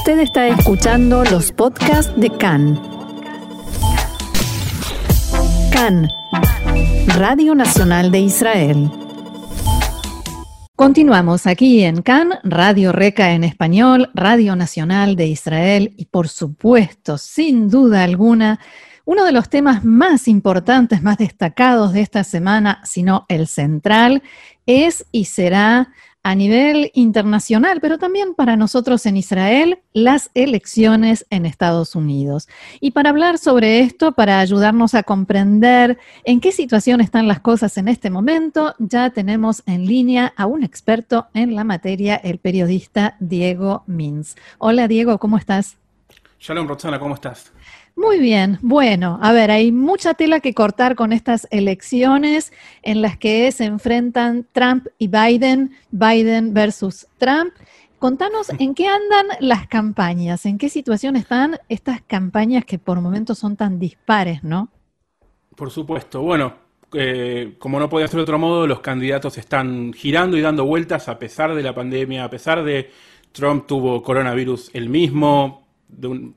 Usted está escuchando los podcasts de CAN. CAN, Radio Nacional de Israel. Continuamos aquí en CAN, Radio Reca en español, Radio Nacional de Israel y por supuesto, sin duda alguna, uno de los temas más importantes, más destacados de esta semana, sino el central, es y será a nivel internacional, pero también para nosotros en Israel, las elecciones en Estados Unidos. Y para hablar sobre esto, para ayudarnos a comprender en qué situación están las cosas en este momento, ya tenemos en línea a un experto en la materia, el periodista Diego Mins. Hola Diego, ¿cómo estás? Shalom Roxana, ¿cómo estás? Muy bien, bueno, a ver, hay mucha tela que cortar con estas elecciones en las que se enfrentan Trump y Biden, Biden versus Trump. Contanos en qué andan las campañas, en qué situación están estas campañas que por momentos son tan dispares, ¿no? Por supuesto, bueno, eh, como no podía ser de otro modo, los candidatos están girando y dando vueltas a pesar de la pandemia, a pesar de Trump tuvo coronavirus el mismo,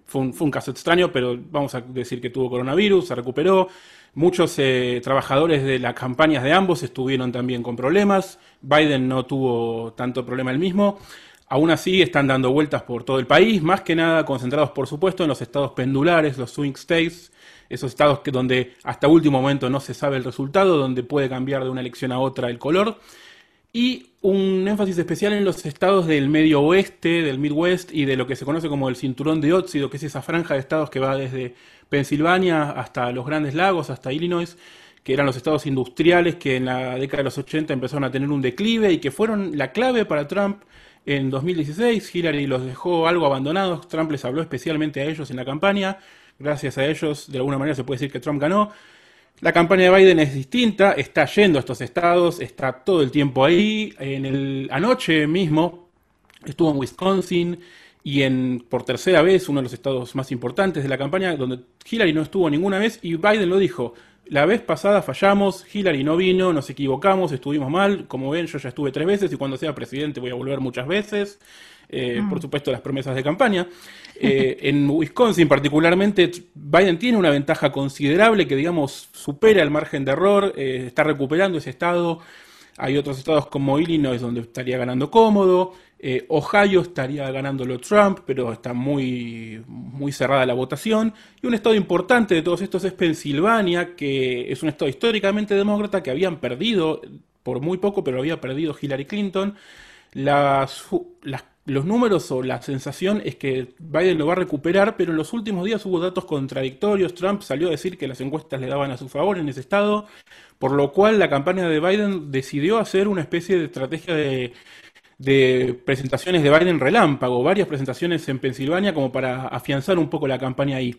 fue, un, caso extraño, pero vamos a decir que tuvo coronavirus, se recuperó. Muchos eh, trabajadores de las campañas de ambos estuvieron también con problemas. Biden no tuvo tanto problema el mismo. Aún así están dando vueltas por todo el país, más que nada concentrados por supuesto en los estados pendulares, los swing states, esos estados que donde hasta último momento no se sabe el resultado, donde puede cambiar de una elección a otra el color y un énfasis especial en los estados del medio oeste, del Midwest y de lo que se conoce como el cinturón de óxido, que es esa franja de estados que va desde Pensilvania hasta los Grandes Lagos, hasta Illinois, que eran los estados industriales que en la década de los 80 empezaron a tener un declive y que fueron la clave para Trump en 2016. Hillary los dejó algo abandonados, Trump les habló especialmente a ellos en la campaña, gracias a ellos de alguna manera se puede decir que Trump ganó. La campaña de Biden es distinta, está yendo a estos estados, está todo el tiempo ahí. En el, anoche mismo estuvo en Wisconsin y en por tercera vez, uno de los estados más importantes de la campaña, donde Hillary no estuvo ninguna vez y Biden lo dijo. La vez pasada fallamos, Hillary no vino, nos equivocamos, estuvimos mal. Como ven, yo ya estuve tres veces y cuando sea presidente voy a volver muchas veces. Eh, mm. Por supuesto, las promesas de campaña. Eh, en Wisconsin, particularmente, Biden tiene una ventaja considerable que, digamos, supera el margen de error, eh, está recuperando ese estado. Hay otros estados como Illinois donde estaría ganando cómodo. Ohio estaría ganándolo Trump, pero está muy, muy cerrada la votación. Y un estado importante de todos estos es Pensilvania, que es un estado históricamente demócrata que habían perdido por muy poco, pero había perdido Hillary Clinton. Los números o la sensación es que Biden lo va a recuperar, pero en los últimos días hubo datos contradictorios. Trump salió a decir que las encuestas le daban a su favor en ese estado, por lo cual la campaña de Biden decidió hacer una especie de estrategia de, presentaciones de Biden relámpago, varias presentaciones en Pensilvania como para afianzar un poco la campaña ahí.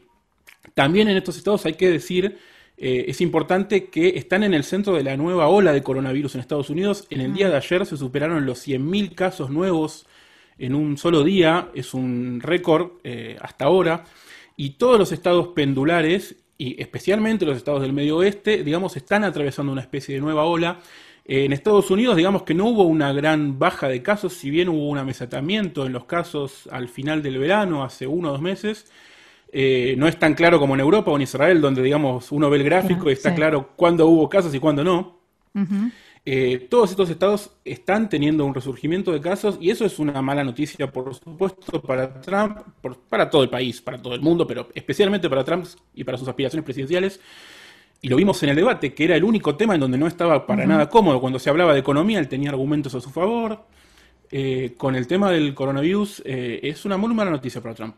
También en estos estados hay que decir eh, es importante que están en el centro de la nueva ola de coronavirus en Estados Unidos. En el día de ayer se superaron los 100.000 casos nuevos en un solo día, es un récord eh, hasta ahora, y todos los estados pendulares, y especialmente los estados del medio oeste, digamos, están atravesando una especie de nueva ola. En Estados Unidos, digamos que no hubo una gran baja de casos, si bien hubo un amesatamiento en los casos al final del verano, hace uno o dos meses, eh, no es tan claro como en Europa o en Israel, donde digamos uno ve el gráfico y está claro cuándo hubo casos y cuándo no. Eh, todos estos estados están teniendo un resurgimiento de casos y eso es una mala noticia, por supuesto, para Trump, para todo el país, para todo el mundo, pero especialmente para Trump y para sus aspiraciones presidenciales. Y lo vimos en el debate, que era el único tema en donde no estaba para nada cómodo. Cuando se hablaba de economía, él tenía argumentos a su favor. Eh, con el tema del coronavirus, eh, es una muy mala noticia para Trump.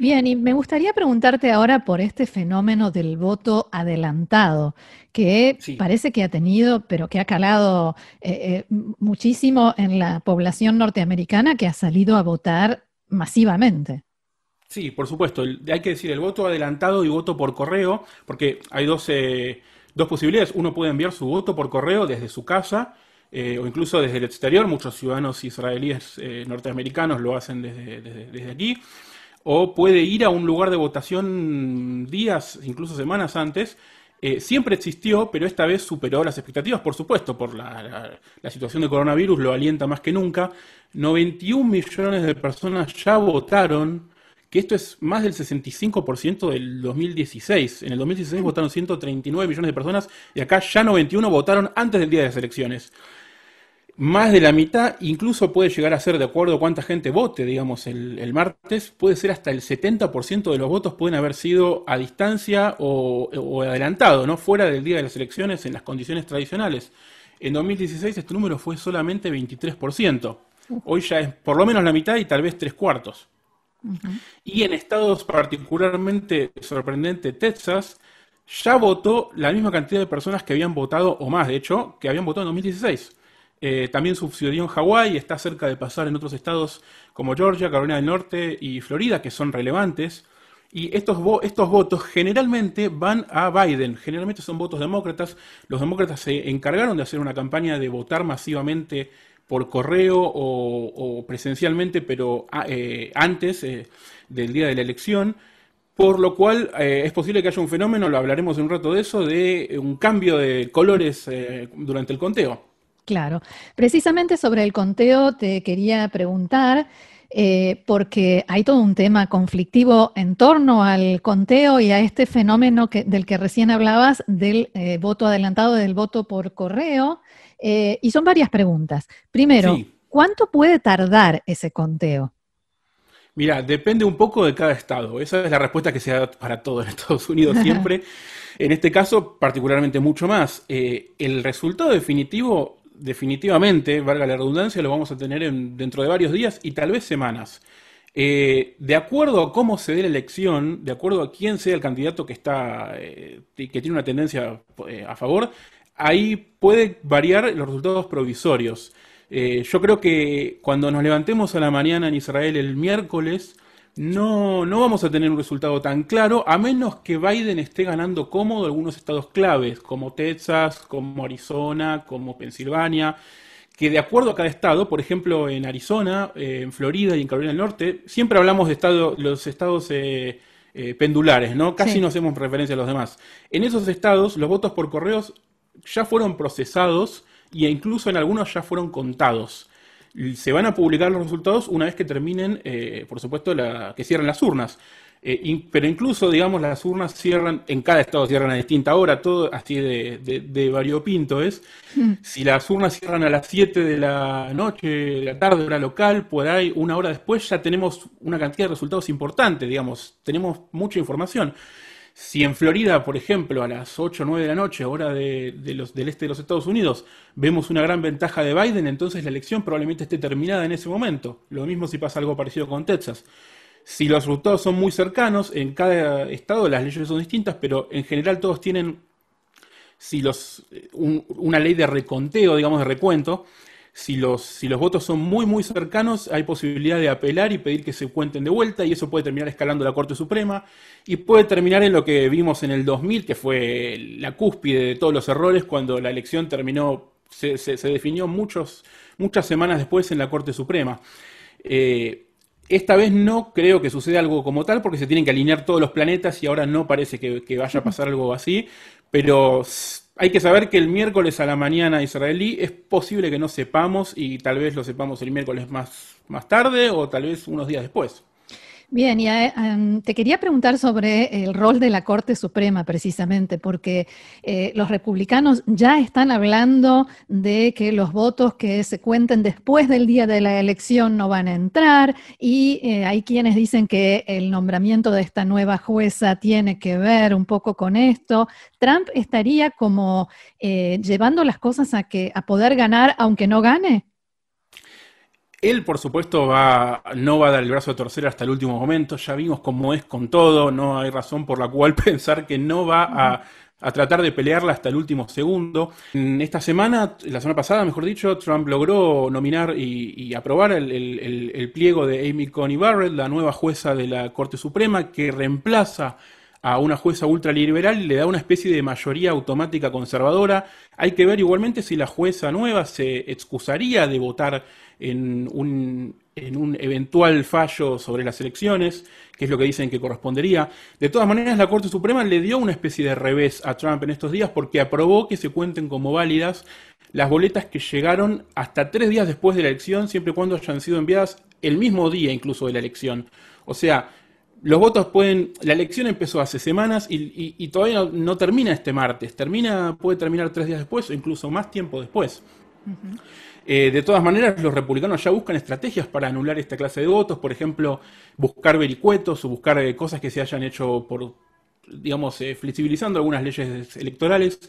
Bien, y me gustaría preguntarte ahora por este fenómeno del voto adelantado, que parece que ha tenido, pero que ha calado eh, eh, muchísimo en la población norteamericana que ha salido a votar masivamente. Sí, por supuesto. Hay que decir el voto adelantado y voto por correo, porque hay dos, eh, dos posibilidades. Uno puede enviar su voto por correo desde su casa o incluso desde el exterior. Muchos ciudadanos israelíes norteamericanos lo hacen desde, desde aquí o puede ir a un lugar de votación días, incluso semanas antes, eh, siempre existió, pero esta vez superó las expectativas, por supuesto, por la, situación de coronavirus, lo alienta más que nunca. 91 millones de personas ya votaron, que esto es más del 65% del 2016. En el 2016 votaron 139 millones de personas y acá ya 91 votaron antes del día de las elecciones más de la mitad, incluso puede llegar a ser, de acuerdo a cuánta gente vote, digamos, el, martes, puede ser hasta el 70% de los votos pueden haber sido a distancia o, o, adelantado, ¿no? Fuera del día de las elecciones en las condiciones tradicionales. En 2016 este número fue solamente 23%. Hoy ya es por lo menos la mitad y tal vez tres cuartos. Y en estados particularmente sorprendente, Texas, ya votó la misma cantidad de personas que habían votado, o más de hecho, que habían votado en 2016. Eh, también sucedió en Hawái, está cerca de pasar en otros estados como Georgia, Carolina del Norte y Florida, que son relevantes. Y estos, estos votos generalmente van a Biden, generalmente son votos demócratas. Los demócratas se encargaron de hacer una campaña de votar masivamente por correo o, presencialmente, pero ah, eh, antes eh, del día de la elección. Por lo cual es posible que haya un fenómeno, lo hablaremos en un rato de eso, de un cambio de colores durante el conteo. Claro. Precisamente sobre el conteo te quería preguntar, eh, porque hay todo un tema conflictivo en torno al conteo y a este fenómeno del que recién hablabas, del eh, voto adelantado, del voto por correo. Eh, y son varias preguntas. Primero, ¿cuánto puede tardar ese conteo? Mira, depende un poco de cada estado. Esa es la respuesta que se da para todo en Estados Unidos siempre. en este caso, particularmente mucho más. el resultado definitivo definitivamente, valga la redundancia, lo vamos a tener dentro de varios días y tal vez semanas. Eh, de acuerdo a cómo se dé la elección, de acuerdo a quién sea el candidato que está eh, que tiene una tendencia eh, a favor, ahí puede variar los resultados provisorios. yo creo que cuando nos levantemos a la mañana en Israel el miércoles, no, no vamos a tener un resultado tan claro, a menos que Biden esté ganando cómodo algunos estados claves, como Texas, como Arizona, como Pensilvania, que de acuerdo a cada estado, por ejemplo en Arizona, eh, en Florida y en Carolina del Norte, siempre hablamos de estado, los estados eh, eh, pendulares, ¿no? Casi no hacemos referencia a los demás. En esos estados, los votos por correos ya fueron procesados e incluso en algunos ya fueron contados se van a publicar los resultados una vez que terminen, eh, por supuesto, la, que cierren las urnas. Eh, pero incluso, digamos, las urnas cierran, en cada estado cierran a distinta hora, todo así de, de, variopinto es. Mm. Si las urnas cierran a las 7 de la noche, de la tarde, hora local, por ahí, una hora después ya tenemos una cantidad de resultados importantes, digamos, tenemos mucha información. Si en Florida, por ejemplo, a las 8 o 9 de la noche, hora de, los, del este de los Estados Unidos, vemos una gran ventaja de Biden, entonces la elección probablemente esté terminada en ese momento. Lo mismo si pasa algo parecido con Texas. Si los resultados son muy cercanos, en cada estado las leyes son distintas, pero en general todos tienen si los, una ley de reconteo, digamos, de recuento, si los, si los votos son muy, muy cercanos, hay posibilidad de apelar y pedir que se cuenten de vuelta y eso puede terminar escalando la Corte Suprema y puede terminar en lo que vimos en el 2000, que fue la cúspide de todos los errores cuando la elección terminó, se, se, definió muchos, muchas semanas después en la Corte Suprema. Eh, esta vez no creo que suceda algo como tal porque se tienen que alinear todos los planetas y ahora no parece que vaya a pasar algo así, pero hay que saber que el miércoles a la mañana israelí es posible que no sepamos y tal vez lo sepamos el miércoles más, más tarde o tal vez unos días después. Bien, y em, te quería preguntar sobre el rol de la Corte Suprema precisamente, porque eh, los republicanos ya están hablando de que los votos que se cuenten después del día de la elección no van a entrar y eh, hay quienes dicen que el nombramiento de esta nueva jueza tiene que ver un poco con esto. Trump estaría como llevando las cosas a que a poder ganar aunque no gane. Él, por supuesto, va, no va a dar el brazo a torcer hasta el último momento. Ya vimos cómo es con todo. No hay razón por la cual pensar que no va a, tratar de pelearla hasta el último segundo. En esta semana, la semana pasada, mejor dicho, Trump logró nominar y, aprobar el, pliego de Amy Coney Barrett, la nueva jueza de la Corte Suprema, que reemplaza a una jueza ultraliberal le da una especie de mayoría automática conservadora. Hay que ver igualmente si la jueza nueva se excusaría de votar en un, en un eventual fallo sobre las elecciones, que es lo que dicen que correspondería. De todas maneras, la Corte Suprema le dio una especie de revés a Trump en estos días porque aprobó que se cuenten como válidas las boletas que llegaron hasta tres días después de la elección, siempre y cuando hayan sido enviadas el mismo día incluso de la elección. O sea, los votos pueden. La elección empezó hace semanas y, todavía no, termina este martes. Termina, puede terminar tres días después o incluso más tiempo después. Eh, de todas maneras, los republicanos ya buscan estrategias para anular esta clase de votos. Por ejemplo, buscar vericuetos o buscar eh, cosas que se hayan hecho por, digamos, eh, flexibilizando algunas leyes electorales.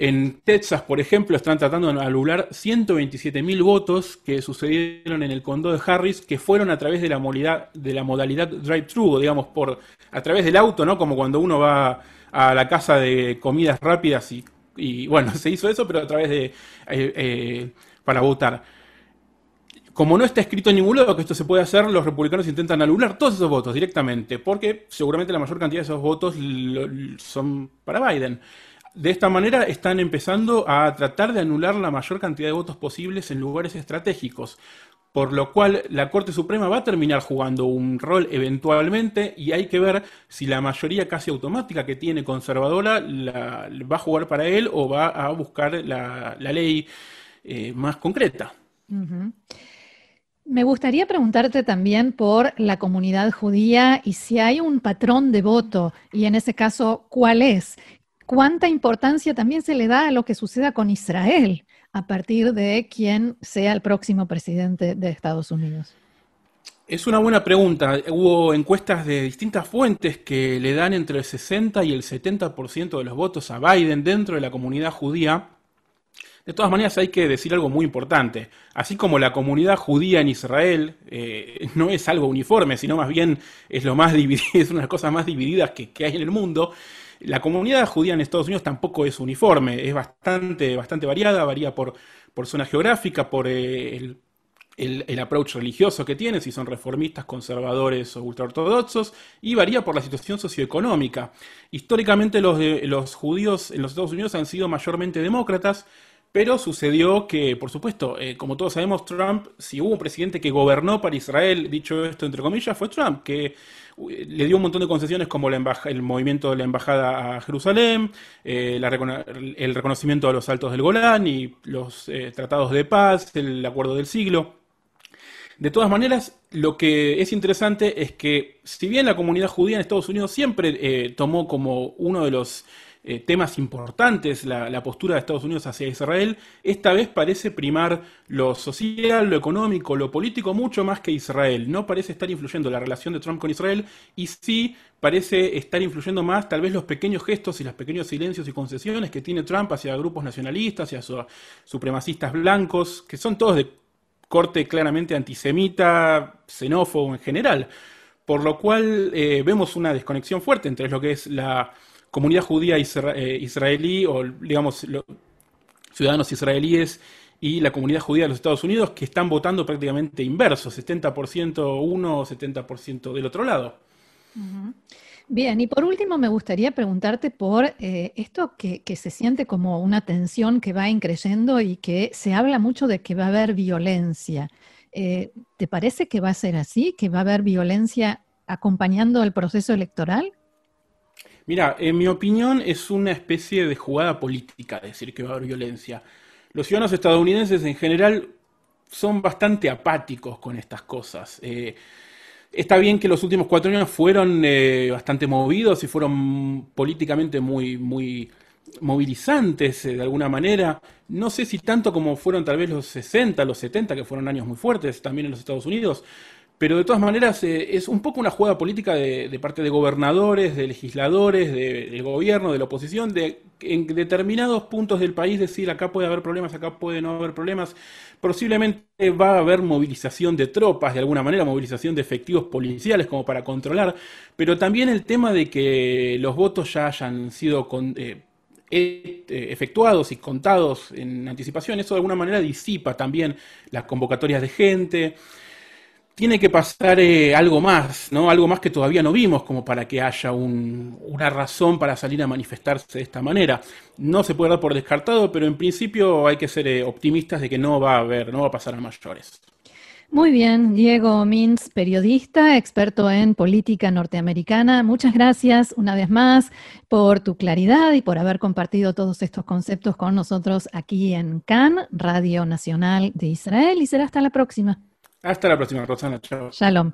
En Texas, por ejemplo, están tratando de anular 127.000 votos que sucedieron en el condado de Harris, que fueron a través de la modalidad, drive-thru, digamos, por, a través del auto, ¿no? Como cuando uno va a la casa de comidas rápidas y, bueno, se hizo eso, pero a través de... Eh, eh, para votar. Como no está escrito en ningún lado que esto se puede hacer, los republicanos intentan anular todos esos votos directamente, porque seguramente la mayor cantidad de esos votos son para Biden. De esta manera están empezando a tratar de anular la mayor cantidad de votos posibles en lugares estratégicos, por lo cual la Corte Suprema va a terminar jugando un rol eventualmente y hay que ver si la mayoría casi automática que tiene conservadora va a jugar para él o va a buscar la, ley eh, más concreta. Me gustaría preguntarte también por la comunidad judía y si hay un patrón de voto y en ese caso, ¿cuál es? Cuánta importancia también se le da a lo que suceda con Israel a partir de quién sea el próximo presidente de Estados Unidos. Es una buena pregunta. Hubo encuestas de distintas fuentes que le dan entre el 60 y el 70% de los votos a Biden dentro de la comunidad judía. De todas maneras hay que decir algo muy importante. Así como la comunidad judía en Israel eh, no es algo uniforme, sino más bien es lo más es una de las cosas más divididas que hay en el mundo, la comunidad judía en Estados Unidos tampoco es uniforme, es bastante, bastante variada, varía por, por zona geográfica, por eh, el, el, approach religioso que tiene, si son reformistas, conservadores o ultraortodoxos, y varía por la situación socioeconómica. Históricamente los, los judíos en los Estados Unidos han sido mayormente demócratas, pero sucedió que, por supuesto, eh, como todos sabemos, Trump, si hubo un presidente que gobernó para Israel, dicho esto entre comillas, fue Trump, que le dio un montón de concesiones como el movimiento de la embajada a Jerusalén, eh, el reconocimiento a los altos del Golán y los eh, tratados de paz, el acuerdo del siglo. De todas maneras, lo que es interesante es que si bien la comunidad judía en Estados Unidos siempre tomó como uno de los eh, temas importantes la, postura de Estados Unidos hacia Israel, esta vez parece primar lo social, lo económico, lo político mucho más que Israel. No parece estar influyendo la relación de Trump con Israel y sí parece estar influyendo más tal vez los pequeños gestos y los pequeños silencios y concesiones que tiene Trump hacia grupos nacionalistas, hacia supremacistas blancos, que son todos de corte claramente antisemita, xenófobo en general. Por lo cual eh, vemos una desconexión fuerte entre lo que es la comunidad judía eh, israelí o, digamos, ciudadanos israelíes y la comunidad judía de los Estados Unidos que están votando prácticamente inverso, 70% uno, 70% del otro lado. Bien, y por último me gustaría preguntarte por eh, esto que, se siente como una tensión que va increyendo y que se habla mucho de que va a haber violencia. Eh, ¿Te parece que va a ser así, que va a haber violencia acompañando el proceso electoral? Mira, en mi opinión es una especie de jugada política decir que va a haber violencia. Los ciudadanos estadounidenses en general son bastante apáticos con estas cosas. Eh, está bien que los últimos cuatro años fueron eh, bastante movidos y fueron políticamente muy, muy movilizantes eh, de alguna manera. No sé si tanto como fueron tal vez los 60, los 70, que fueron años muy fuertes también en los Estados Unidos, pero de todas maneras eh, es un poco una jugada política de, parte de gobernadores, de legisladores, del gobierno, de la oposición, de en determinados puntos del país decir acá puede haber problemas, acá puede no haber problemas. Posiblemente va a haber movilización de tropas, de alguna manera, movilización de efectivos policiales como para controlar, pero también el tema de que los votos ya hayan sido eh, eh, efectuados y contados en anticipación, eso de alguna manera disipa también las convocatorias de gente. Tiene que pasar eh, algo más, ¿no? Algo más que todavía no vimos, como para que haya una razón para salir a manifestarse de esta manera. No se puede dar por descartado, pero en principio hay que ser eh, optimistas de que no va a haber, no va a pasar a mayores. Muy bien, Diego Mins, periodista, experto en política norteamericana. Muchas gracias una vez más por tu claridad y por haber compartido todos estos conceptos con nosotros aquí en CAN, Radio Nacional de Israel, y será hasta la próxima. Hasta la próxima, Rosana. Chao. Shalom.